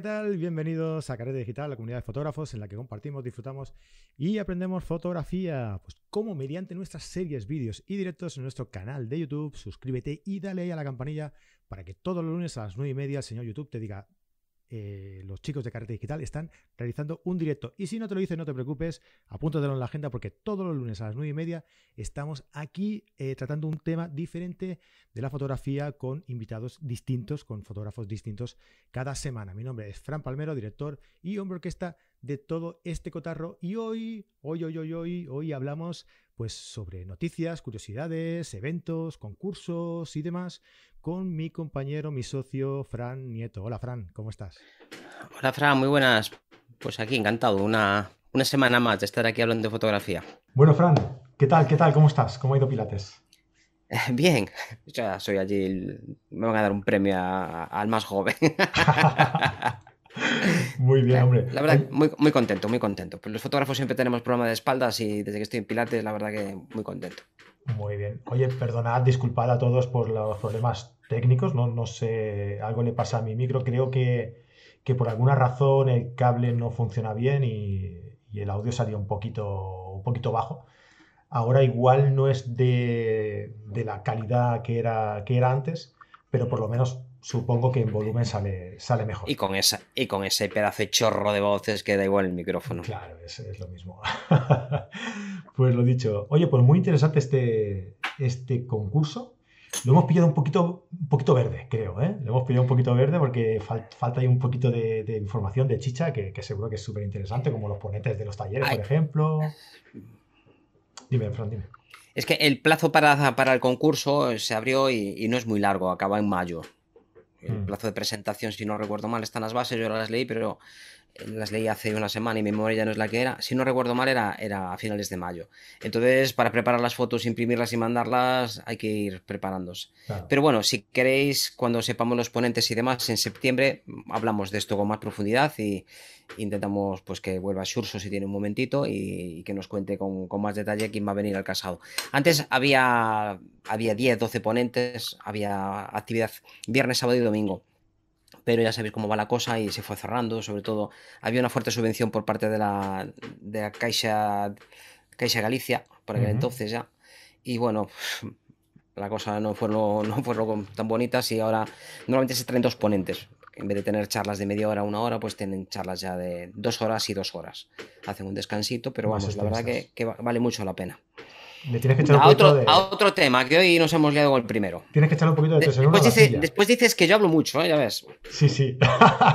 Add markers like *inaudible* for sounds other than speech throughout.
¿qué tal? Bienvenidos a Carrete Digital, la comunidad de fotógrafos en la que compartimos, disfrutamos y aprendemos fotografía. Pues como mediante nuestras series, vídeos y directos en nuestro canal de YouTube. Suscríbete y dale ahí a la campanilla para que todos los lunes a las 9 y media el señor YouTube te diga eh, los chicos de Carrete Digital están realizando un directo. Y si no te lo dicen, no te preocupes, apúntatelo en la agenda porque todos los lunes a las 9 y media estamos aquí eh, tratando un tema diferente de la fotografía con invitados distintos, con fotógrafos distintos cada semana. Mi nombre es Fran Palmero, director y hombre orquesta de todo este cotarro. Y hoy, hoy, hoy, hoy, hoy, hoy hablamos pues sobre noticias, curiosidades, eventos, concursos y demás con mi compañero, mi socio, Fran Nieto. Hola, Fran, ¿cómo estás? Hola, Fran, muy buenas. Pues aquí, encantado. Una, una semana más de estar aquí hablando de fotografía. Bueno, Fran, ¿qué tal? ¿Qué tal? ¿Cómo estás? ¿Cómo ha ido Pilates? Bien, ya soy allí, me van a dar un premio al más joven. *laughs* Muy bien, hombre. La verdad, muy, muy contento, muy contento. Pues los fotógrafos siempre tenemos problemas de espaldas y desde que estoy en Pilates, la verdad que muy contento. Muy bien. Oye, perdonad, disculpad a todos por los problemas técnicos. No, no sé, algo le pasa a mi micro. Creo que, que por alguna razón el cable no funciona bien y, y, el audio salió un poquito, un poquito bajo. Ahora igual no es de, de la calidad que era, que era antes, pero por lo menos supongo que en volumen sale, sale mejor. Y con, esa, y con ese pedazo de chorro de voces que da igual el micrófono. Claro, es, es lo mismo. *laughs* pues lo dicho. Oye, pues muy interesante este, este concurso. Lo hemos pillado un poquito, un poquito verde, creo. ¿eh? Lo hemos pillado un poquito verde porque falta ahí un poquito de, de información de chicha que, que, seguro que es súper interesante, como los ponentes de los talleres, Ay. por ejemplo. Dime, Fran, dime. Es que el plazo para, para el concurso se abrió y, y no es muy largo, acaba en mayo. El Mm. plazo de presentación, si no recuerdo mal, están las bases, yo las leí, pero las leí hace una semana y mi memoria ya no es la que era. Si no recuerdo mal, era, era a finales de mayo. Entonces, para preparar las fotos, imprimirlas y mandarlas, hay que ir preparándose. Claro. Pero bueno, si queréis, cuando sepamos los ponentes y demás, en septiembre hablamos de esto con más profundidad y intentamos pues que vuelva Xurso si tiene un momentito y, y que nos cuente con, con, más detalle quién va a venir al casado. Antes había, había 10, 12 ponentes, había actividad viernes, sábado y domingo pero ya sabéis cómo va la cosa y se fue cerrando, sobre todo había una fuerte subvención por parte de la, de la Caixa, Caixa Galicia, por aquel uh -huh. entonces ya, y bueno, la cosa no fue, lo, no fue lo tan bonitas y ahora normalmente se traen dos ponentes, en vez de tener charlas de media hora, una hora, pues tienen charlas ya de dos horas y dos horas, hacen un descansito, pero vamos, la verdad que, que vale mucho la pena. Le tienes que echar un a, otro, de... a otro tema, que hoy nos hemos liado con el primero. Tienes que echar un poquito de testosterona después, a la dice, silla. después dices que yo hablo mucho, ¿eh? ya ves. Sí, sí.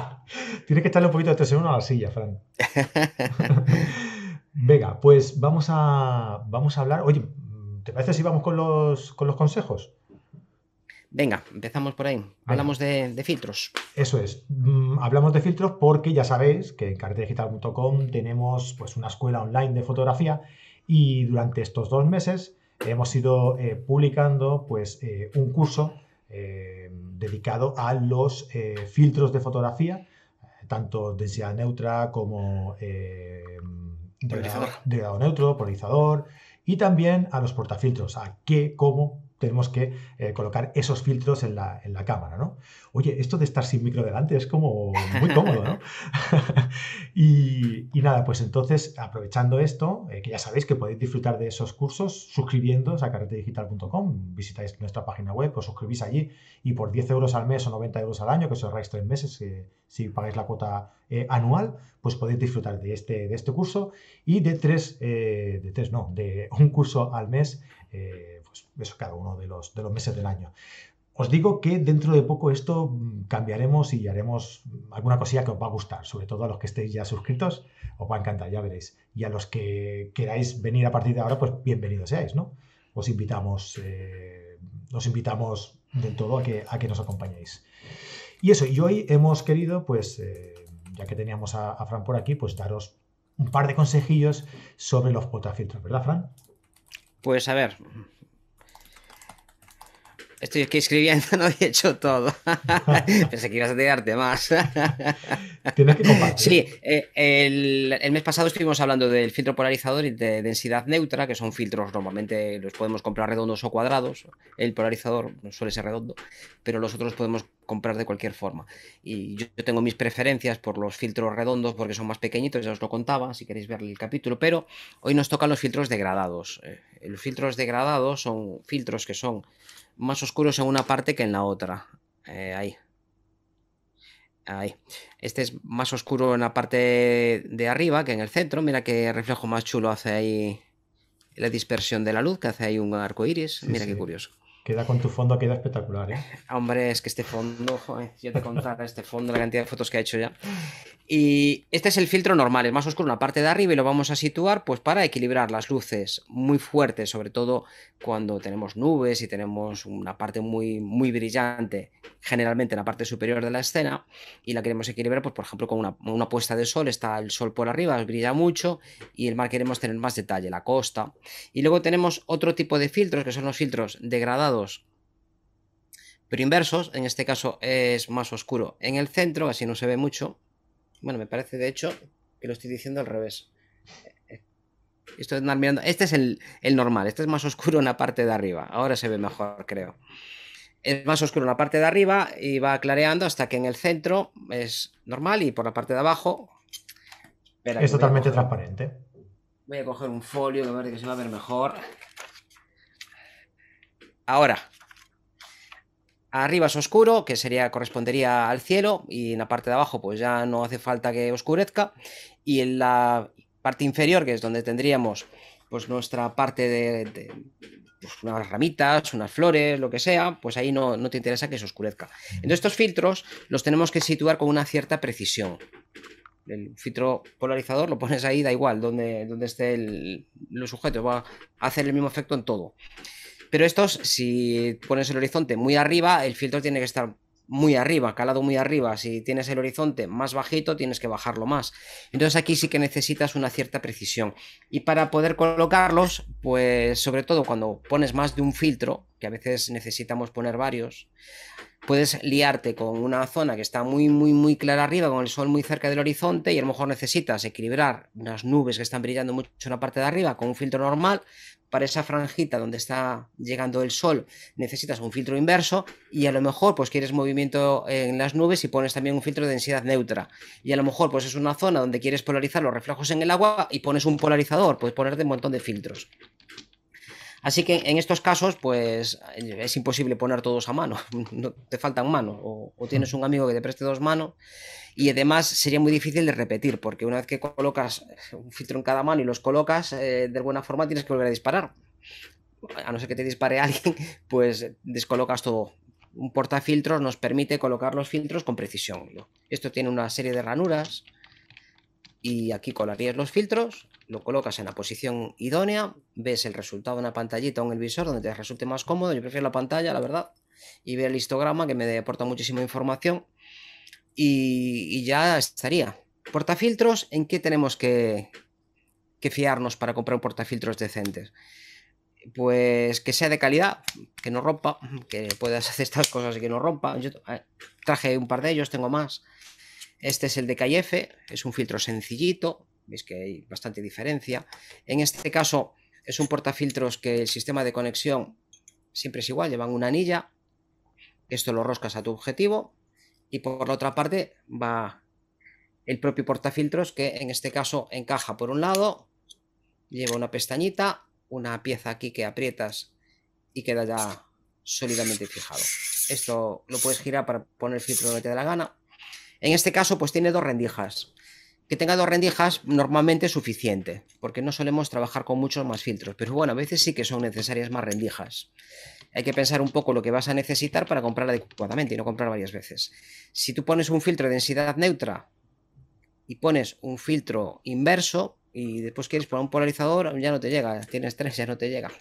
*laughs* tienes que echarle un poquito de testosterona a la silla, Fran. *laughs* Venga, pues vamos a, vamos a hablar. Oye, ¿te parece si vamos con los, con los consejos? Venga, empezamos por ahí. Hablamos de, de, filtros. Eso es. Mm, hablamos de filtros porque ya sabéis que en carretedigital.com tenemos pues, una escuela online de fotografía y durante estos dos meses hemos ido eh, publicando pues, eh, un curso eh, dedicado a los filtros de fotografía, tanto densidad neutra como degradado neutro, polarizador, y también a los portafiltros, a qué, cómo tenemos que eh, colocar esos filtros en la, en la, cámara, ¿no? Oye, esto de estar sin micro delante es como muy cómodo, ¿no? *laughs* y, y, nada, pues entonces, aprovechando esto, eh, que ya sabéis que podéis disfrutar de esos cursos suscribiéndoos a carretedigital.com, visitáis nuestra página web, os suscribís allí y por 10 euros al mes o 90 euros al año, que os ahorráis tres meses, eh, si pagáis la cuota anual, pues podéis disfrutar de este, de este curso y de tres, de tres no, de un curso al mes eso cada uno de los, de los meses del año. Os digo que dentro de poco esto mm, cambiaremos y haremos alguna cosilla que os va a gustar, sobre todo a los que estéis ya suscritos, os va a encantar, ya veréis. Y a los que queráis venir a partir de ahora, pues bienvenidos seáis, ¿no? Os invitamos, eh, os invitamos del todo a que, a que nos acompañéis. Y eso, y hoy hemos querido, pues, eh, ya que teníamos a, a Fran por aquí, pues daros un par de consejillos sobre los potafiltros, ¿verdad, Fran? Pues a ver. Estoy aquí escribiendo, *laughs* no he hecho todo. *laughs* Pensé que ibas a tirarte más. *laughs* Tienes que compartir. Sí, eh, el, mes pasado estuvimos hablando del filtro polarizador y de densidad neutra, que son filtros normalmente los podemos comprar redondos o cuadrados. El polarizador suele ser redondo, pero los otros podemos comprar de cualquier forma. Y yo, tengo mis preferencias por los filtros redondos porque son más pequeñitos, ya os lo contaba, si queréis ver el capítulo, pero hoy nos tocan los filtros degradados. Eh, los filtros degradados son filtros que son más oscuros en una parte que en la otra. Eh, ahí. Ahí. Este es más oscuro en la parte de arriba que en el centro. Mira qué reflejo más chulo hace ahí la dispersión de la luz, que hace ahí un arco iris. Mira qué curioso. Queda con tu fondo, queda espectacular, ¿eh? *laughs* Hombre, es que este fondo, joder, yo te contara este fondo, la cantidad de fotos que ha hecho ya. Y este es el filtro normal, es más oscuro en la parte de arriba y lo vamos a situar pues para equilibrar las luces muy fuertes, sobre todo cuando tenemos nubes y tenemos una parte muy, muy brillante, generalmente en la parte superior de la escena, y la queremos equilibrar, pues por ejemplo con una, una puesta de sol, está el sol por arriba, brilla mucho, y el mar queremos tener más detalle, la costa. Y luego tenemos otro tipo de filtros, que son los filtros degradados pero inversos, en este caso es más oscuro en el centro, así no se ve mucho, bueno, me parece de hecho que lo estoy diciendo al revés. Estoy mirando. Este es el, normal, este es más oscuro en la parte de arriba. Ahora se ve mejor, creo. Es más oscuro en la parte de arriba y va clareando hasta que en el centro es normal y por la parte de abajo. es totalmente transparente. Voy a coger un folio que se va a ver mejor. Ahora, Arriba es oscuro, que sería correspondería al cielo, y en la parte de abajo pues ya no hace falta que oscurezca. Y en la parte inferior, que es donde tendríamos pues nuestra parte de, pues, unas ramitas, unas flores, lo que sea, pues ahí no, te interesa que se oscurezca. Entonces estos filtros los tenemos que situar con una cierta precisión. El filtro polarizador lo pones ahí, da igual, donde, donde esté el, los sujetos, va a hacer el mismo efecto en todo. Pero estos, si pones el horizonte muy arriba, el filtro tiene que estar muy arriba, calado muy arriba. Si tienes el horizonte más bajito, tienes que bajarlo más. Entonces aquí sí que necesitas una cierta precisión. Y para poder colocarlos, pues sobre todo cuando pones más de un filtro, que a veces necesitamos poner varios, puedes liarte con una zona que está muy, muy, muy clara arriba, con el sol muy cerca del horizonte, y a lo mejor necesitas equilibrar unas nubes que están brillando mucho en la parte de arriba con un filtro normal, para esa franjita donde está llegando el sol necesitas un filtro inverso y a lo mejor pues quieres movimiento en las nubes y pones también un filtro de densidad neutra. Y a lo mejor pues es una zona donde quieres polarizar los reflejos en el agua y pones un polarizador, puedes ponerte un montón de filtros. Así que en estos casos, pues es imposible poner todos a mano, *laughs* no, te faltan manos, o, tienes un amigo que te preste dos manos, y además sería muy difícil de repetir, porque una vez que colocas un filtro en cada mano y los colocas eh, de buena forma, tienes que volver a disparar. A no ser que te dispare *laughs* alguien, pues descolocas todo. Un portafiltros nos permite colocar los filtros con precisión. Esto tiene una serie de ranuras y aquí colarías los filtros, lo colocas en la posición idónea, ves el resultado en la pantallita o en el visor donde te resulte más cómodo. Yo prefiero la pantalla, la verdad, y ver el histograma que me aporta muchísima información y, ya estaría. Portafiltros, ¿en qué tenemos que, fiarnos para comprar un portafiltros decentes? Pues que sea de calidad, que no rompa, que puedas hacer estas cosas y que no rompa. Yo eh, traje un par de ellos, tengo más este es el de KF, es un filtro sencillito, veis que hay bastante diferencia. En este caso es un portafiltros que el sistema de conexión siempre es igual, llevan una anilla, esto lo roscas a tu objetivo y por la otra parte va el propio portafiltros que en este caso encaja por un lado, lleva una pestañita, una pieza aquí que aprietas y queda ya sólidamente fijado. Esto lo puedes girar para poner el filtro donde te dé la gana en este caso, pues tiene dos rendijas. Que tenga dos rendijas normalmente es suficiente, porque no solemos trabajar con muchos más filtros, pero bueno, a veces sí que son necesarias más rendijas. Hay que pensar un poco lo que vas a necesitar para comprar adecuadamente y no comprar varias veces. Si tú pones un filtro de densidad neutra y pones un filtro inverso y después quieres poner un polarizador, ya no te llega, tienes tres, ya no te llega.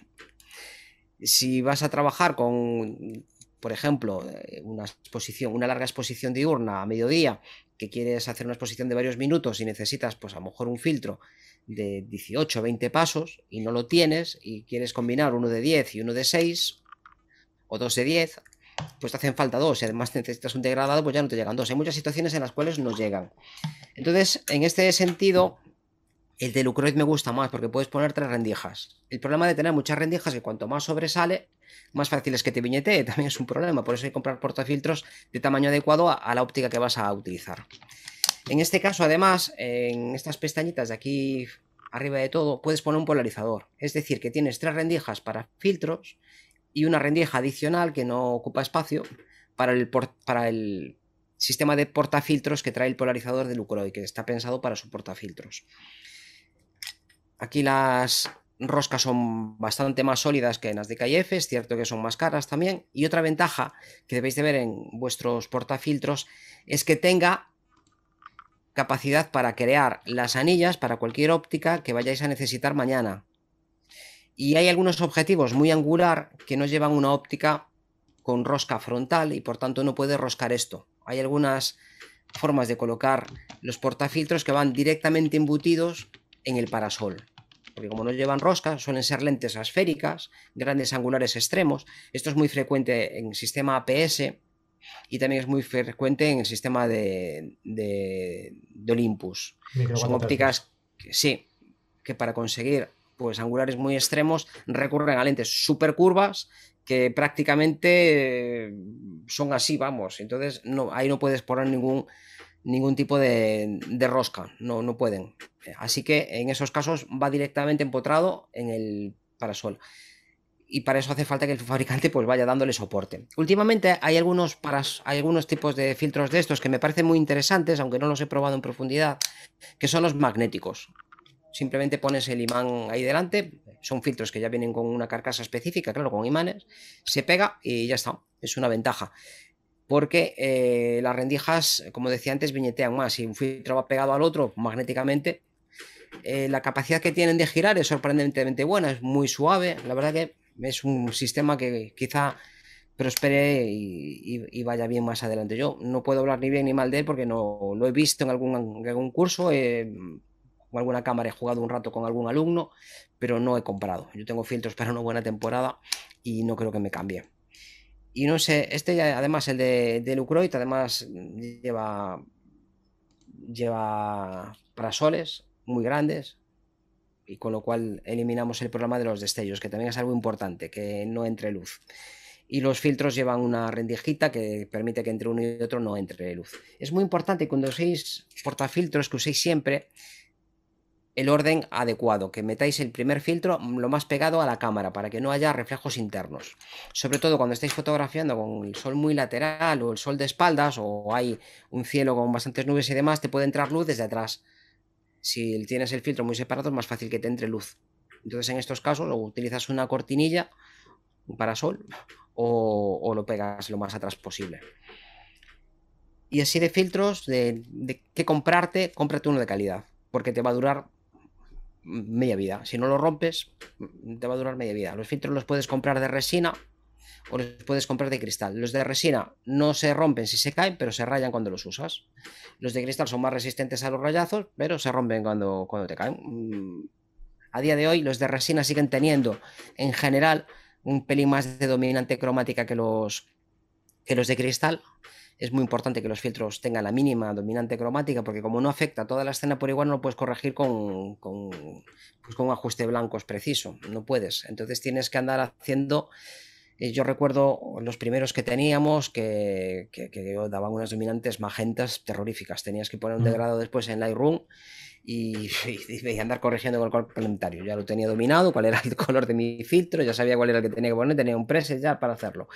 Si vas a trabajar con por ejemplo, una exposición, una larga exposición diurna a mediodía, que quieres hacer una exposición de varios minutos y necesitas, pues a lo mejor un filtro de 18 o 20 pasos y no lo tienes y quieres combinar uno de 10 y uno de 6, o dos de 10, pues te hacen falta dos y además necesitas un degradado, pues ya no te llegan dos. Hay muchas situaciones en las cuales no llegan. Entonces, en este sentido, el de Lucroid me gusta más porque puedes poner tres rendijas. El problema de tener muchas rendijas es que cuanto más sobresale, más fácil es que te viñetee. *laughs* También es un problema. Por eso hay que comprar portafiltros de tamaño adecuado a la óptica que vas a utilizar. En este caso, además, en estas pestañitas de aquí arriba de todo, puedes poner un polarizador. Es decir, que tienes tres rendijas para filtros y una rendija adicional que no ocupa espacio para el, para el sistema de portafiltros que trae el polarizador de Lucroy, que está pensado para su portafiltros. Aquí las roscas son bastante más sólidas que en las de KF, es cierto que son más caras también. Y otra ventaja que debéis de ver en vuestros portafiltros es que tenga capacidad para crear las anillas para cualquier óptica que vayáis a necesitar mañana. Y hay algunos objetivos muy angular que no llevan una óptica con rosca frontal y por tanto no puede roscar esto. Hay algunas formas de colocar los portafiltros que van directamente embutidos en el parasol. Porque como no llevan rosca, suelen ser lentes asféricas, grandes angulares extremos. Esto es muy frecuente en sistema APS y también es muy frecuente en el sistema de, de, Olympus. Son ópticas que sí, que para conseguir pues angulares muy extremos recurren a lentes super curvas que prácticamente son así, vamos. Entonces no, ahí no puedes poner ningún, ningún tipo de, de, rosca, no, no pueden. Así que en esos casos va directamente empotrado en el parasol y para eso hace falta que el fabricante pues vaya dándole soporte. Últimamente hay algunos, hay algunos tipos de filtros de estos que me parecen muy interesantes, aunque no los he probado en profundidad, que son los magnéticos. Simplemente pones el imán ahí delante, son filtros que ya vienen con una carcasa específica, claro, con imanes, se pega y ya está, es una ventaja. Porque eh, las rendijas, como decía antes, viñetean más. Si un filtro va pegado al otro magnéticamente, eh, la capacidad que tienen de girar es sorprendentemente buena, es muy suave. La verdad que es un sistema que quizá prospere y, vaya bien más adelante. Yo no puedo hablar ni bien ni mal de él porque no lo he visto en algún, algún curso, con alguna cámara he jugado un rato con algún alumno, pero no he comprado. Yo tengo filtros para una buena temporada y no creo que me cambie. Y no sé, este además, el de, de Lucroid, además lleva, lleva parasoles muy grandes, y con lo cual eliminamos el problema de los destellos, que también es algo importante, que no entre luz. Y los filtros llevan una rendijita que permite que entre uno y otro no entre luz. Es muy importante cuando uséis portafiltros que uséis siempre el orden adecuado, que metáis el primer filtro lo más pegado a la cámara para que no haya reflejos internos. Sobre todo cuando estáis fotografiando con el sol muy lateral o el sol de espaldas o hay un cielo con bastantes nubes y demás, te puede entrar luz desde atrás si tienes el filtro muy separado es más fácil que te entre luz. Entonces en estos casos o utilizas una cortinilla, un parasol, o, lo pegas lo más atrás posible. Y así de filtros, de, de qué comprarte, cómprate uno de calidad, porque te va a durar media vida. Si no lo rompes, te va a durar media vida. Los filtros los puedes comprar de resina o los puedes comprar de cristal. Los de resina no se rompen si se caen, pero se rayan cuando los usas. Los de cristal son más resistentes a los rayazos, pero se rompen cuando, cuando te caen. Mm, a día de hoy, los de resina siguen teniendo, en general, un pelín más de dominante cromática que los, que los de cristal. Es muy importante que los filtros tengan la mínima dominante cromática, porque como no afecta toda la escena por igual, no lo puedes corregir con, con, pues con un ajuste blancos preciso. No puedes. Entonces tienes que andar haciendo yo recuerdo los primeros que teníamos que, daban unas dominantes magentas terroríficas. Tenías que poner un mm. degradado después en Lightroom y, *laughs* y, andar corrigiendo con el color complementario. Ya lo tenía dominado, cuál era el *laughs* color de mi filtro, ya sabía cuál era el que tenía que poner, tenía un preset ya para hacerlo.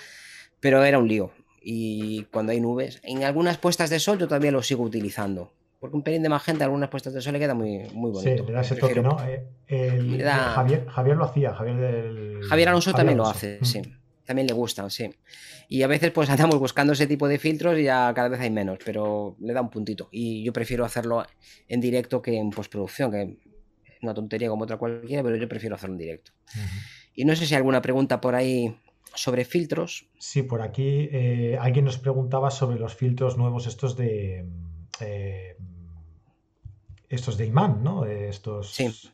Pero era un lío. Y cuando hay nubes, en algunas puestas de sol yo todavía lo sigo utilizando. Porque un pelín de magenta en algunas puestas de sol le queda muy, muy bonito. Sí, le toque, ¿no? Eh, Javier, Javier, lo hacía, Javier del... Javier Alonso también lo hace, mm. sí también le gustan, sí. Y a veces pues *laughs* andamos buscando ese tipo de filtros y ya cada vez hay menos, pero le da un puntito. Y yo prefiero hacerlo en directo que en postproducción, que es una tontería como otra cualquiera, pero yo prefiero hacerlo en directo. Y no sé si hay alguna pregunta por ahí sobre filtros. Sí, por aquí eh, alguien nos preguntaba sobre los filtros nuevos estos de... Eh, estos de imán, ¿no? Estos... Sí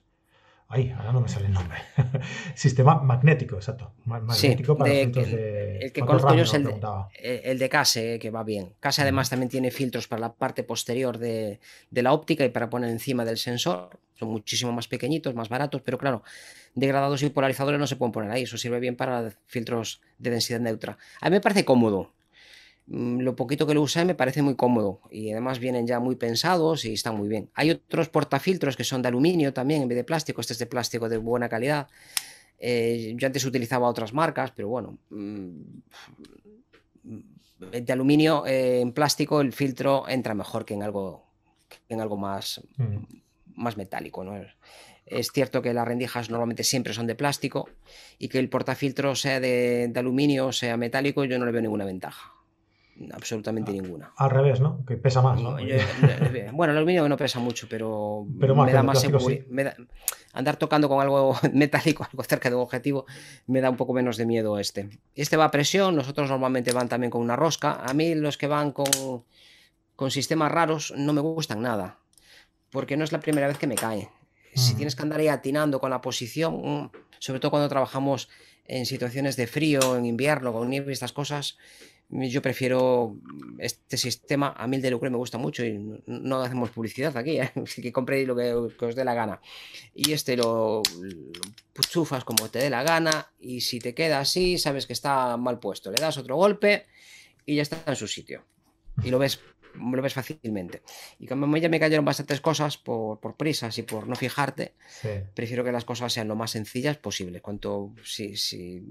Ay, ahora no me sale el nombre. *laughs* Sistema magnético, exacto. Magnético para filtros de. El que conozco yo es el, el, de Case, que va bien. Case además también tiene filtros para la parte posterior de, de, la óptica y para poner encima del sensor. Son muchísimo más pequeñitos, más baratos, pero claro, degradados y polarizadores no se pueden poner ahí. Eso sirve bien para filtros de densidad neutra. A mí me parece cómodo. Mm, lo poquito que lo usé me parece muy cómodo y además vienen ya muy pensados y están muy bien. Hay otros portafiltros que son de aluminio también en vez de plástico. Este es de plástico de buena calidad. Eh, yo antes utilizaba otras marcas, pero bueno, mm, de aluminio eh, en plástico el filtro entra mejor que en algo, en algo más, mm. más metálico. ¿no? Es cierto que las rendijas normalmente siempre son de plástico y que el portafiltro sea de, de aluminio o sea metálico, yo no le veo ninguna ventaja absolutamente ninguna. Al revés, ¿no? Que pesa más, ¿no? bueno, el aluminio no pesa mucho, pero, me da más seguridad. Andar tocando con algo *laughs* metálico, algo cerca de un objetivo, me da un poco menos de miedo este. Este va a presión, nosotros normalmente van también con una rosca. A mí los que van con, con sistemas raros no me gustan nada, porque no es la primera vez que me cae. Si mm. tienes que andar ahí atinando con la posición, mm, sobre todo cuando trabajamos en situaciones de frío, en invierno, con nieve y estas cosas, yo prefiero este sistema. A mí el de Lucre me gusta mucho y no hacemos publicidad aquí, ¿eh? *laughs* que compréis lo que, os dé la gana. Y este lo, chufas como te dé la gana y si te queda así, sabes que está mal puesto. Le das otro golpe y ya está en su sitio. Y lo ves, lo ves fácilmente. Y como ya me cayeron bastantes cosas por, prisas y por no fijarte, prefiero que las cosas sean lo más sencillas posible. Cuanto si, si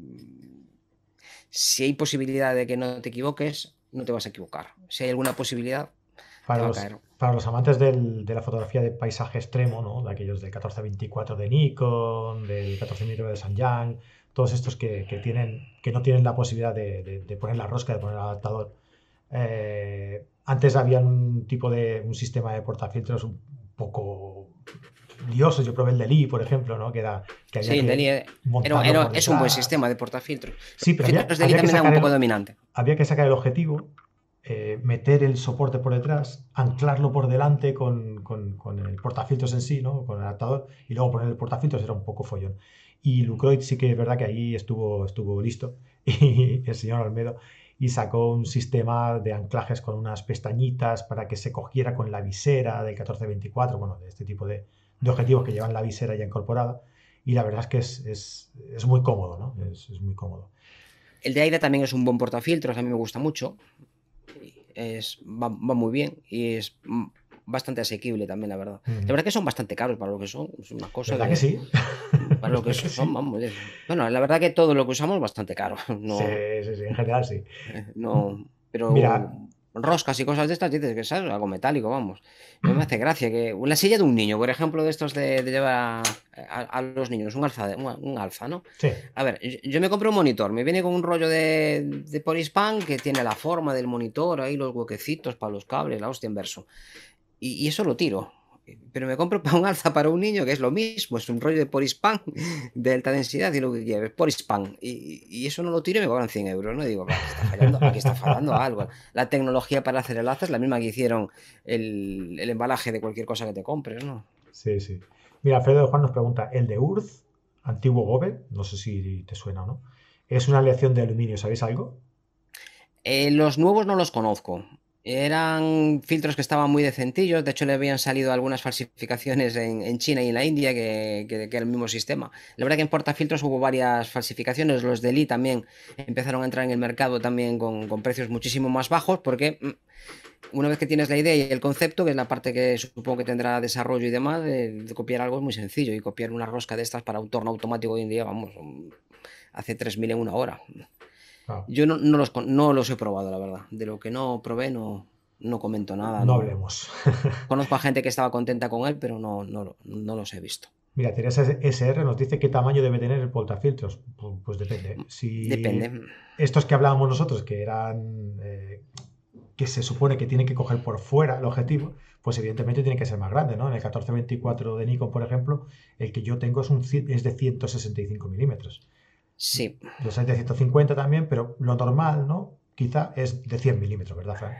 si hay posibilidad de que no te equivoques, no te vas a equivocar. Si hay alguna posibilidad, para, los, para los amantes del, de la fotografía de paisaje extremo, ¿no? de aquellos del 1424 de Nikon, del 1424 de Samyang, todos estos que, que, tienen, que no tienen la posibilidad de, de, poner la rosca, de poner el adaptador. Eh, antes había un tipo de un sistema de portafiltros un poco liosos. Yo probé el Deli, por ejemplo, ¿no? Que era. Que sí, el Deli es un buen sistema de portafiltros. Sí, pero había, Deli también era un poco dominante. Había que sacar el objetivo, eh, meter el soporte por detrás, anclarlo por delante con, con, con, el portafiltros en sí, ¿no? Con el adaptador, y luego poner el portafiltros era un poco follón. Y Lucroid sí que es verdad que ahí estuvo, estuvo listo, *laughs* y el señor Almedo, y sacó un sistema de anclajes con unas pestañitas para que se cogiera con la visera del 1424, bueno, de este tipo de, de objetivos que llevan la visera ya incorporada y la verdad es que es, muy cómodo, ¿no? Es, muy cómodo. El de aire también es un buen portafiltros, a mí me gusta mucho. Es, va, muy bien y es bastante asequible también, la verdad. La verdad que son bastante caros para lo que son. Es una cosa. ¿Verdad que, sí? *laughs* Para lo que *laughs* son, vamos. Bueno, la verdad que todo lo que usamos es bastante caro. *laughs* No, sí, sí, sí, en general sí. No, pero. Mira, roscas y cosas de estas, dices que es algo metálico, vamos. No me hace gracia que una silla de un niño, por ejemplo, de estos de, llevar a, los niños, un alfa, un, alfa, ¿no? Sí. A ver, yo, me compré un monitor, me viene con un rollo de, de Polispan que tiene la forma del monitor, ahí los huequecitos para los cables, la hostia en verso. y eso lo tiro pero me compro *laughs* para un alza para un niño que es lo mismo, es un rollo de Porispan de alta densidad y lo que quieres, Porispan. Y, y eso no lo tiro y me cobran 100 euros, ¿no? digo, está fallando, aquí está fallando algo. La tecnología para hacer el alza es la misma que hicieron el, el, embalaje de cualquier cosa que te compres, ¿no? Sí, sí. Mira, Alfredo de Juan nos pregunta, ¿el de Urz, antiguo Gobe, no sé si te suena o no, es una aleación de aluminio, ¿sabéis algo? Eh, los nuevos no los conozco. Eran filtros que estaban muy decentillos, de hecho le habían salido algunas falsificaciones en, China y en la India que, que, era el mismo sistema. La verdad que en portafiltros hubo varias falsificaciones, los de Lee también empezaron a entrar en el mercado también con, precios muchísimo más bajos porque mm, una vez que tienes la idea y el concepto, que es la parte que supongo que tendrá desarrollo y demás, de, copiar algo es muy sencillo y copiar una rosca de estas para un torno automático hoy en día, vamos, hace 3.000 en una hora. Ah. Yo no, no, los, no los he probado, la verdad. De lo que no probé, no, no comento nada. No, hablemos. *laughs* Conozco a gente que estaba contenta con él, pero no, no, no los he visto. Mira, Teresa SR nos dice qué tamaño debe tener el portafiltros. Pues, pues depende. Si depende. Estos que hablábamos nosotros, que eran. Eh, que se supone que tienen que coger por fuera el objetivo, pues evidentemente tiene que ser más grande, ¿no? En el 1424 de Nikon, por ejemplo, el que yo tengo es, un, es de 165 milímetros. Sí. Los hay de 150 también, pero lo normal, ¿no? Quizá es de 100 milímetros, ¿verdad, Fran?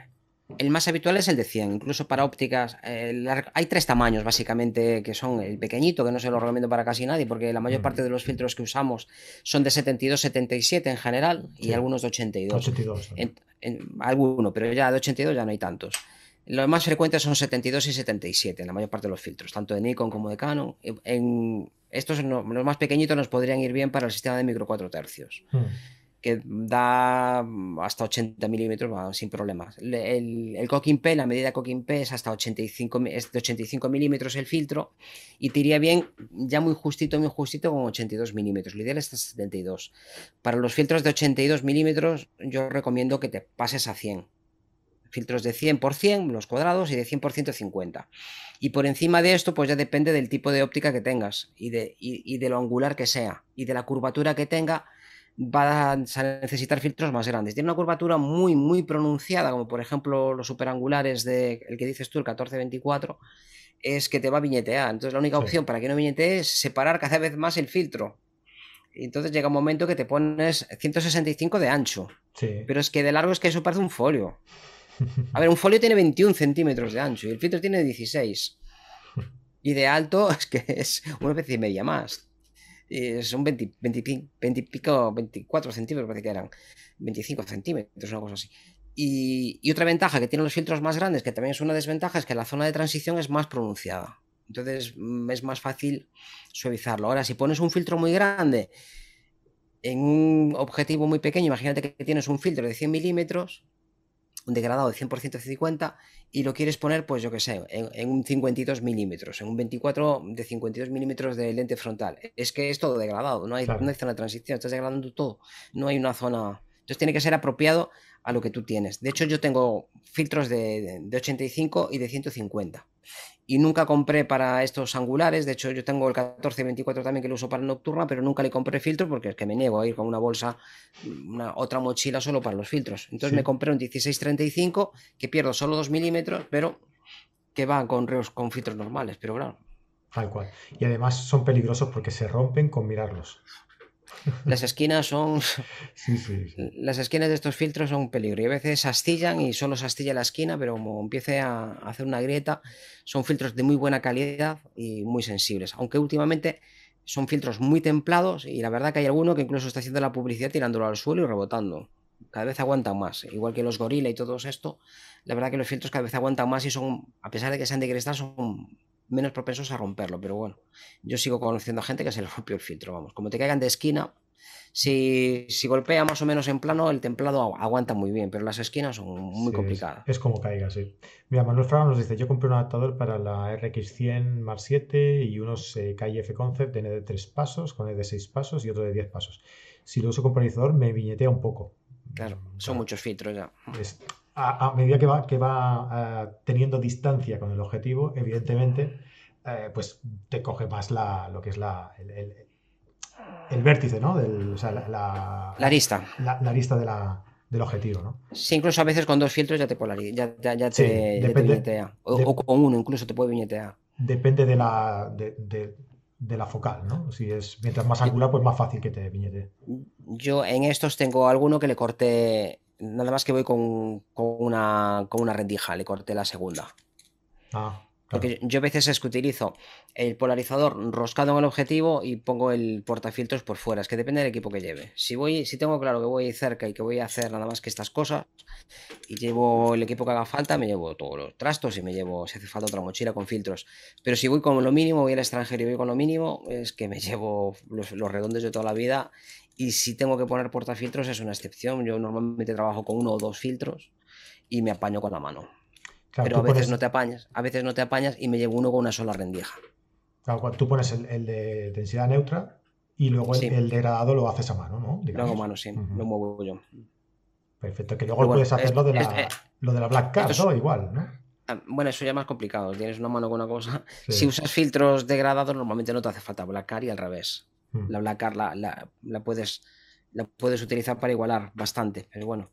El más habitual es el de 100, incluso para ópticas. hay tres tamaños, básicamente, que son el pequeñito, que no se lo recomiendo para casi nadie, porque la mayor parte de los filtros que usamos son de 72-77 en general y algunos de 82. 82 alguno, pero ya de 82 ya no hay tantos. Los más frecuentes son 72 y 77 en la mayor parte de los filtros, tanto de Nikon como de Canon. En estos, los más pequeñitos, nos podrían ir bien para el sistema de micro 4 tercios. Hmm que da hasta 80 milímetros sin problemas. El, el P, la medida Cooking P es hasta 85, es de 85 milímetros el filtro y te iría bien ya muy justito, muy justito con 82 milímetros. Lo ideal es 72. Para los filtros de 82 milímetros yo recomiendo que te pases a 100. Filtros de 100 por 100, los cuadrados, y de 100 por 150. Y por encima de esto, pues ya depende del tipo de óptica que tengas y de, y de lo angular que sea y de la curvatura que tenga va a necesitar filtros más grandes. Tiene una curvatura muy, muy pronunciada, como por ejemplo los superangulares de el que dices tú, el 1424, es que te va a viñetear. Entonces la única opción para que no viñetee es separar cada vez más el filtro. entonces llega un momento que te pones 165 de ancho. Pero es que de largo es que eso parece un folio. A ver, un folio tiene 21 centímetros de ancho y el filtro tiene 16. Y de alto *laughs* es que es una vez y media más. Son 20, 20, 20, pico, 24 centímetros, parece que eran 25 centímetros, una cosa así. Y, y, otra ventaja que tienen los filtros más grandes, que también es una desventaja, es que la zona de transición es más pronunciada. Entonces mm, es más fácil suavizarlo. Ahora, si pones un filtro muy grande en un objetivo muy pequeño, imagínate que tienes un filtro de 100 milímetros, un degradado de 100% 50 y lo quieres poner, pues yo que sé, en, un 52 milímetros, en un 24 de 52 milímetros de lente frontal. Es que es todo degradado, no hay, no hay zona de transición, estás degradando todo, no hay una zona... Entonces tiene que ser apropiado a lo que tú tienes. De hecho, yo tengo filtros de, de 85 y de 150 y nunca compré para estos angulares. De hecho, yo tengo el 1424 también que lo uso para nocturna, pero nunca le compré filtros porque es que me niego a ir con una bolsa, una, otra mochila solo para los filtros. Entonces me compré un 1635 que pierdo solo 2 milímetros, pero que va con, con filtros normales, pero claro. Tal cual. Y además son peligrosos porque se rompen con mirarlos. Las esquinas son. *laughs* Las esquinas de estos filtros son un peligro. Y a veces se astillan y solo se astilla la esquina, pero como empiece a hacer una grieta, son filtros de muy buena calidad y muy sensibles. Aunque últimamente son filtros muy templados y la verdad que hay alguno que incluso está haciendo la publicidad tirándolo al suelo y rebotando. Cada vez aguantan más. Igual que los gorila y todo esto, la verdad que los filtros cada vez aguantan más y son, a pesar de que sean de cristal, son menos propensos a romperlo. Pero bueno, yo sigo conociendo a gente que se le *laughs* rompió el filtro. Vamos, como te caigan de esquina, si, si, golpea más o menos en plano, el templado aguanta muy bien, pero las esquinas son muy complicadas. Es, como caiga, sí. Mira, Manuel Fraga nos dice: Yo compré un adaptador para la RX100 Mar 7 y unos eh, KIF Concept de 3 pasos, con el de 6 pasos y otro de 10 pasos. Si lo uso con polarizador, me viñetea un poco. Claro, son muchos filtros ya. A, medida que va, que va eh, teniendo distancia con el objetivo, evidentemente, eh, pues te coge más la, lo que es la, el, vértice, ¿no? Del, o sea, la, la, arista. La, arista de la, del objetivo, ¿no? Sí, incluso a veces con dos filtros ya te polariza, ya, ya, te, viñetea. O, con uno incluso te puede viñetear. Depende de la, de, de, la focal, ¿no? Si es mientras más angular, pues más fácil que te viñete. Yo en estos tengo alguno que le corté nada más que voy con, una, con una rendija, le corté la segunda. Ah, Porque yo a veces es que utilizo el polarizador roscado en el objetivo y pongo el portafiltros por fuera. Es que depende del equipo que lleve. Si voy, si tengo claro que voy cerca y que voy a hacer nada más que estas cosas, y llevo el equipo que haga falta, me llevo todos los trastos y me llevo, si hace falta, otra mochila con filtros. Pero si voy con lo mínimo, voy al extranjero y voy con lo mínimo, es que me *laughs* llevo los, los redondos de toda la vida y si tengo que poner portafiltros es una excepción. Yo normalmente trabajo con uno o dos filtros y me apaño con la mano. Pero a veces no te apañas, a veces no te apañas y me llevo uno con una sola rendija. Claro, tú pones el, de densidad neutra y luego el, degradado lo haces a mano, ¿no? Lo hago a mano, sí, lo muevo yo. Perfecto, que luego puedes hacer lo, de la, lo de la Black Card, ¿no? Igual, ¿no? Ah, bueno, eso ya es más complicado. Tienes una mano con una cosa. Si usas filtros degradados, normalmente no te hace falta Black Card y al revés. Mm. La Black Card la, puedes, la puedes utilizar para igualar bastante, pero bueno.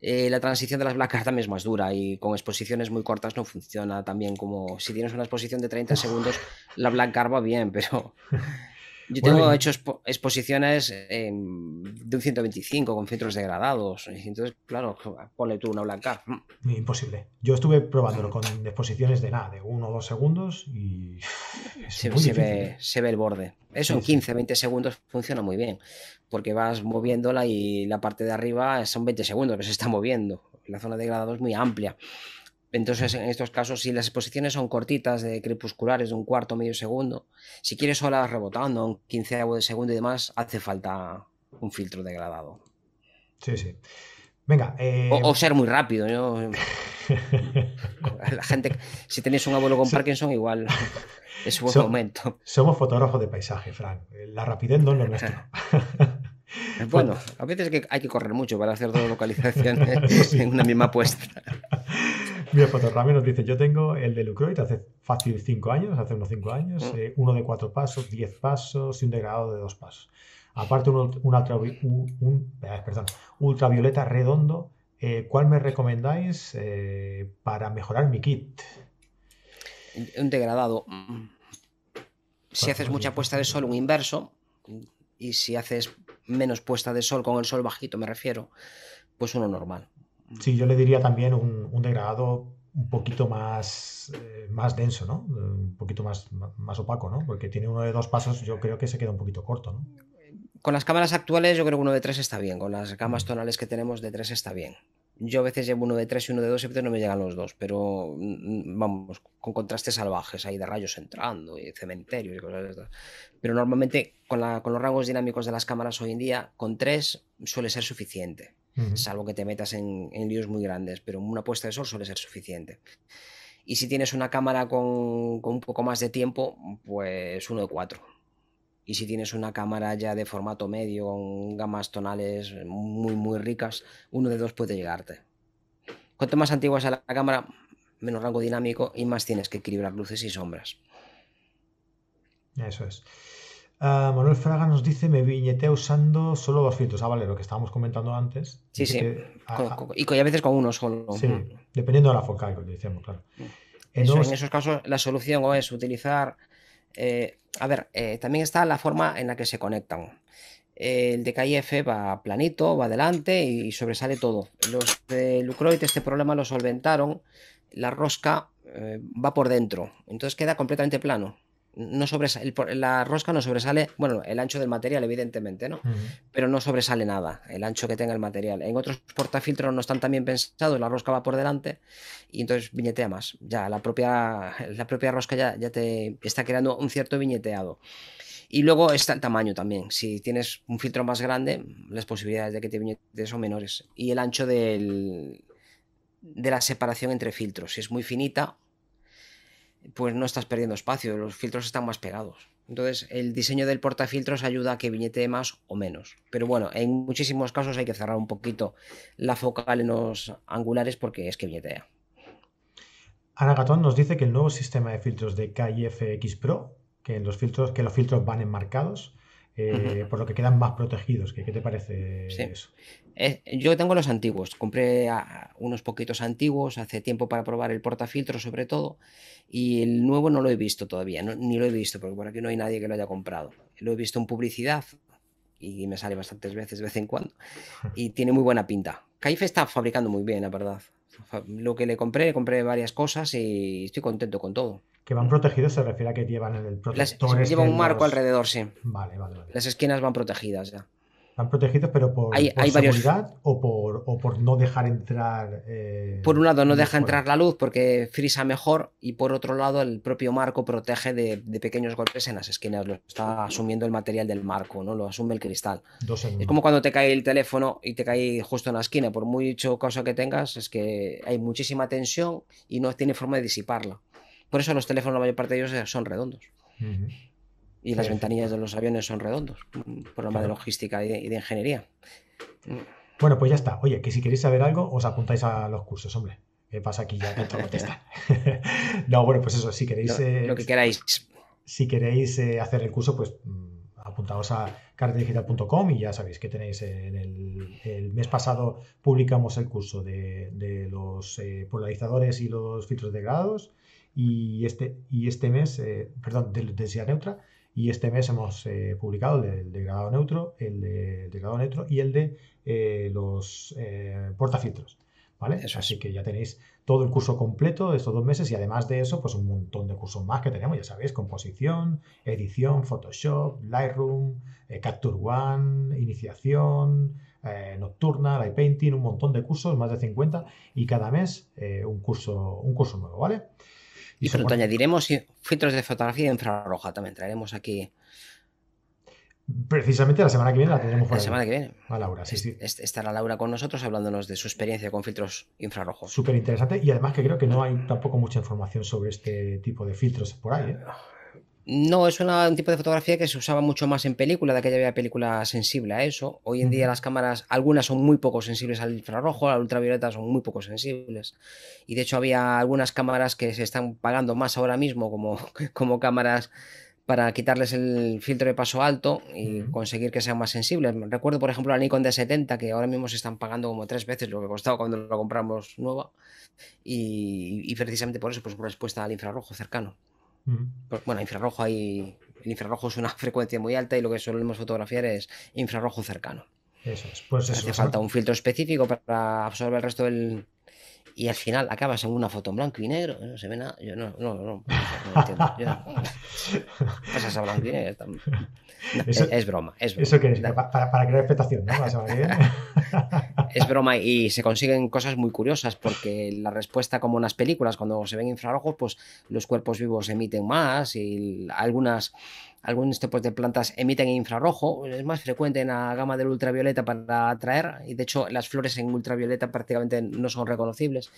Eh, la transición de las Black Card también es más dura y con exposiciones muy cortas no funciona tan bien como si tienes una exposición de 30 segundos, la Black Card va bien, pero *laughs* Yo tengo hecho exposiciones de un 125 con filtros degradados. Entonces, claro, ponle tú una blanca. Imposible. Yo estuve probándolo con exposiciones de nada, de uno o dos segundos y *laughs* se, ve, ¿eh? se, ve, el borde. Eso en 15, 20 segundos funciona muy bien, porque vas moviéndola y la parte de arriba son 20 segundos que se está moviendo. La zona de degradado es muy amplia. Entonces, en estos casos, si las exposiciones son cortitas, de crepusculares, de un cuarto, medio segundo, si quieres olas rebotando, un 15 de segundo y demás, hace falta un filtro degradado. Sí, sí. Venga. Eh, o, ser muy rápido. *laughs* La gente, si tenéis un abuelo con Parkinson, igual *laughs* es un buen momento. Somos fotógrafos de paisaje, Frank. La rapidez no es lo nuestro. *laughs* Bueno, a veces hay que correr mucho para hacer dos localizaciones en una misma puesta. Mira, Fotorrame nos dice, yo tengo el de Lucroid hace fácil 5 años, hace unos 5 años, mm. eh, uno de 4 pasos, 10 pasos y un degradado de 2 pasos. Aparte un, un, eh, perdón, ultravioleta redondo, eh, ¿cuál me recomendáis para mejorar mi kit? Un degradado. Si haces mucha puesta de sol, un inverso. Y si haces menos puesta de sol, con el sol bajito me refiero, pues uno normal. Sí, yo le diría también un, degradado un poquito más, eh, más denso, ¿no? Un poquito más, más opaco, ¿no? Porque tiene uno de dos pasos, yo creo que se queda un poquito corto, ¿no? Con las cámaras actuales yo creo que uno de tres está bien, con las gamas tonales que tenemos de tres está bien. Yo a veces llevo uno de tres y uno de dos y a veces no me llegan los dos, pero mm, vamos, con contrastes salvajes ahí de rayos entrando y cementerios y cosas de estas. Pero normalmente con, con los rangos dinámicos de las cámaras hoy en día, con tres suele ser suficiente salvo que te metas en, líos muy grandes, pero una puesta de sol suele ser suficiente. Y si tienes una cámara con, un poco más de tiempo, pues uno de cuatro. Y si tienes una cámara ya de formato medio, con gamas tonales muy, muy ricas, uno de dos puede llegarte. Cuanto más antigua sea la cámara, menos rango dinámico y más tienes que equilibrar luces y sombras. Eso es. Ah, Manuel Fraga nos dice, me viñetea usando solo dos filtros. Ah, vale, lo que estábamos comentando antes. Sí, sí. y a veces con uno solo. Sí, dependiendo de la focal, que decíamos, claro. En, esos casos la solución es utilizar... Eh, a ver, eh, también está la forma en la que se conectan. El de KIF va planito, va adelante y sobresale todo. Los de Lucroid este problema lo solventaron. La rosca eh, va por dentro, entonces queda completamente plano no sobresale, la rosca no sobresale, bueno, el ancho del material, evidentemente, ¿no? Pero no sobresale nada, el ancho que tenga el material. En otros portafiltros no están tan bien pensados, la rosca va por delante y entonces viñetea más. Ya, la propia, la propia rosca ya, ya te está creando un cierto viñeteado. Y luego está el tamaño también. Si tienes un filtro más grande, las posibilidades de que te viñete son menores. Y el ancho del, de la separación entre filtros. Si es muy finita, pues no estás perdiendo espacio, los filtros están más pegados. Entonces, el diseño del portafiltros ayuda a que viñete más o menos. Pero bueno, en muchísimos casos hay que cerrar un poquito la focal en los angulares porque es que viñetea. Ana Gatón nos dice que el nuevo sistema de filtros de KIFX Pro, que los filtros, que los filtros van enmarcados, eh, por lo que quedan más protegidos. ¿Qué, te parece eso? Eh, yo tengo los antiguos, compré unos poquitos antiguos hace tiempo para probar el portafiltro sobre todo y el nuevo no lo he visto todavía, ni lo he visto porque por aquí no hay nadie que lo haya comprado. Lo he visto en publicidad y me sale bastantes veces de vez en cuando *laughs* y tiene muy buena pinta. Caife está fabricando muy bien, la verdad. Lo que le compré, compré varias cosas y estoy contento con todo. Que van protegidos se refiere a que llevan el protector. Las, lleva un marco alrededor, sí. Vale, vale, vale. Las esquinas van protegidas ya. Van protegidos, pero por, seguridad o, por, o por no dejar entrar. Eh, por un lado, no deja entrar la luz porque frisa mejor, y por otro lado, el propio marco protege de, pequeños golpes en las esquinas. Lo está asumiendo el material del marco, ¿no? Lo asume el cristal. es como cuando te cae el teléfono y te cae justo en la esquina. Por mucho cosa que tengas, es que hay muchísima tensión y no tiene forma de disiparla. Por eso los teléfonos, la mayor parte de ellos son redondos. Y las ventanillas de los aviones son redondos, por problema de logística y de, ingeniería. Bueno, pues ya está. Oye, que si queréis saber algo, os apuntáis a los cursos, hombre. ¿Qué pasa aquí ya? Tanto *laughs* contestan. *laughs* no, bueno, pues eso, si queréis. Lo, eh, que queráis. Si queréis eh, hacer el curso, pues mm, apuntaos a cartedigital.com y ya sabéis que tenéis en el, mes pasado publicamos el curso de, los eh, polarizadores y los filtros de grados y este, y este mes, perdón, de densidad neutra Y este mes hemos eh, publicado el degradado neutro, el de degradado neutro y el de eh, los eh, portafiltros. ¿Vale? Así que ya tenéis todo el curso completo de estos dos meses y además de eso, pues un montón de cursos más que tenemos, ya sabéis, composición, edición, Photoshop, Lightroom, Capture One, iniciación, nocturna, light painting, un montón de cursos, más de 50 y cada mes un, curso, un curso nuevo, ¿vale? Y, pronto añadiremos filtros de fotografía infrarroja, también traeremos aquí. Precisamente la semana que viene la tendremos La semana que viene. A Laura, sí, sí. Estará Laura con nosotros hablándonos de su experiencia con filtros infrarrojos. Súper interesante y además que creo que no hay tampoco mucha información sobre este tipo de filtros por ahí. ¿eh? No, es un tipo de fotografía que se usaba mucho más en película, de aquella había película sensible a eso. Hoy en día las cámaras, algunas son muy poco sensibles al infrarrojo, al ultravioleta son muy poco sensibles. Y de hecho había algunas cámaras que se están pagando más ahora mismo como, *laughs* como cámaras para quitarles el filtro de paso alto y conseguir que sean más sensibles. Recuerdo, por ejemplo, la Nikon D70, que ahora mismo se están pagando como tres veces lo que costaba cuando la compramos nueva. Y, precisamente por eso, pues respuesta al infrarrojo cercano. Pues, bueno, infrarrojo hay. El infrarrojo es una *laughs* frecuencia muy alta y lo que solemos fotografiar es infrarrojo cercano. Eso es. Pues Hace falta un filtro específico para absorber el resto del, y al final acabas en una foto en blanco y negro, no se ve nada. Yo no, no, no, no, entiendo. *laughs* pasas a blanco y negro. es, broma, es broma. ¿Eso qué es? Para, para, crear expectación, ¿no? *laughs* es broma y se consiguen cosas muy curiosas porque la respuesta, como en las películas, cuando se ven infrarrojos, pues los cuerpos vivos emiten más y algunas algunos tipos de plantas emiten infrarrojo, es más frecuente en la gama del ultravioleta para atraer, y de hecho las flores en ultravioleta prácticamente no son reconocibles.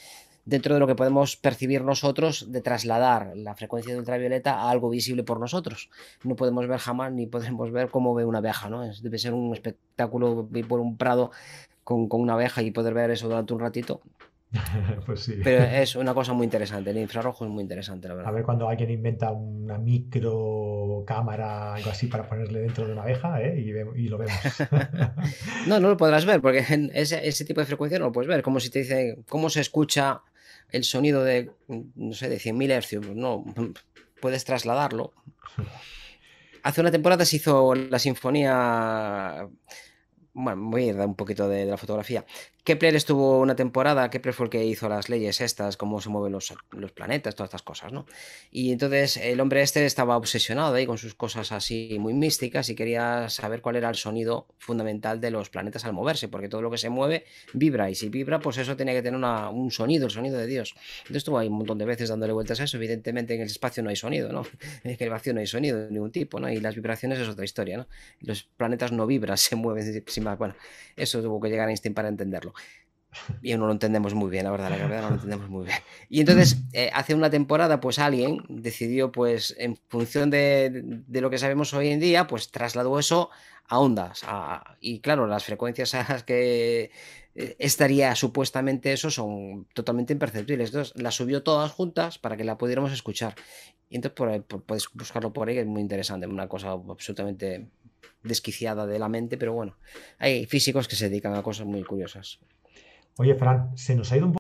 Dentro de lo que podemos percibir nosotros de trasladar la frecuencia de ultravioleta a algo visible por nosotros. No podemos ver jamás ni podemos ver cómo ve una abeja, ¿no? debe ser un espectáculo ir por un prado con, con una abeja y poder ver eso durante un ratito. *laughs* pues sí. Pero *laughs* es una cosa muy interesante, el infrarrojo es muy interesante, la verdad. A ver cuando alguien inventa una micro cámara, algo así, para ponerle dentro de una abeja ¿eh? y, lo vemos. *laughs* no, no lo podrás ver, porque ese, ese tipo de frecuencia no lo puedes ver. Como si te dice cómo se escucha el sonido de, no sé, de 100.000 hercios. No, puedes trasladarlo. Hace una temporada se hizo la sinfonía bueno, voy a dar un poquito de, la fotografía. Kepler estuvo una temporada, Kepler fue el que hizo las leyes estas, cómo se mueven los, planetas, todas estas cosas, ¿no? Y entonces el hombre este estaba obsesionado ahí con sus cosas así muy místicas y quería saber cuál era el sonido fundamental de los planetas al moverse, porque todo lo que se mueve vibra y si vibra, pues eso tiene que tener un sonido, el sonido de Dios. Entonces estuvo ahí un montón de veces dándole vueltas a eso. Evidentemente en el espacio no hay sonido, ¿no? *laughs* En el vacío no hay sonido de ningún tipo, ¿no? Y las vibraciones es otra historia, ¿no? Los planetas no vibran, *laughs* se mueven sin bueno, eso tuvo que llegar a Einstein para entenderlo. Y no lo entendemos muy bien, la verdad, la verdad no lo entendemos muy bien. Y entonces, eh, hace una temporada, pues alguien decidió, pues, en función de, lo que sabemos hoy en día, pues trasladó eso a ondas. y claro, las frecuencias a las que eh, estaría supuestamente eso son totalmente imperceptibles. Entonces, las subió todas juntas para que la pudiéramos escuchar. Y entonces, por, puedes buscarlo por ahí, que es muy interesante, una cosa absolutamente desquiciada de la mente, pero bueno, hay físicos que se dedican a cosas muy curiosas. Oye, Fran, se nos ha ido un poco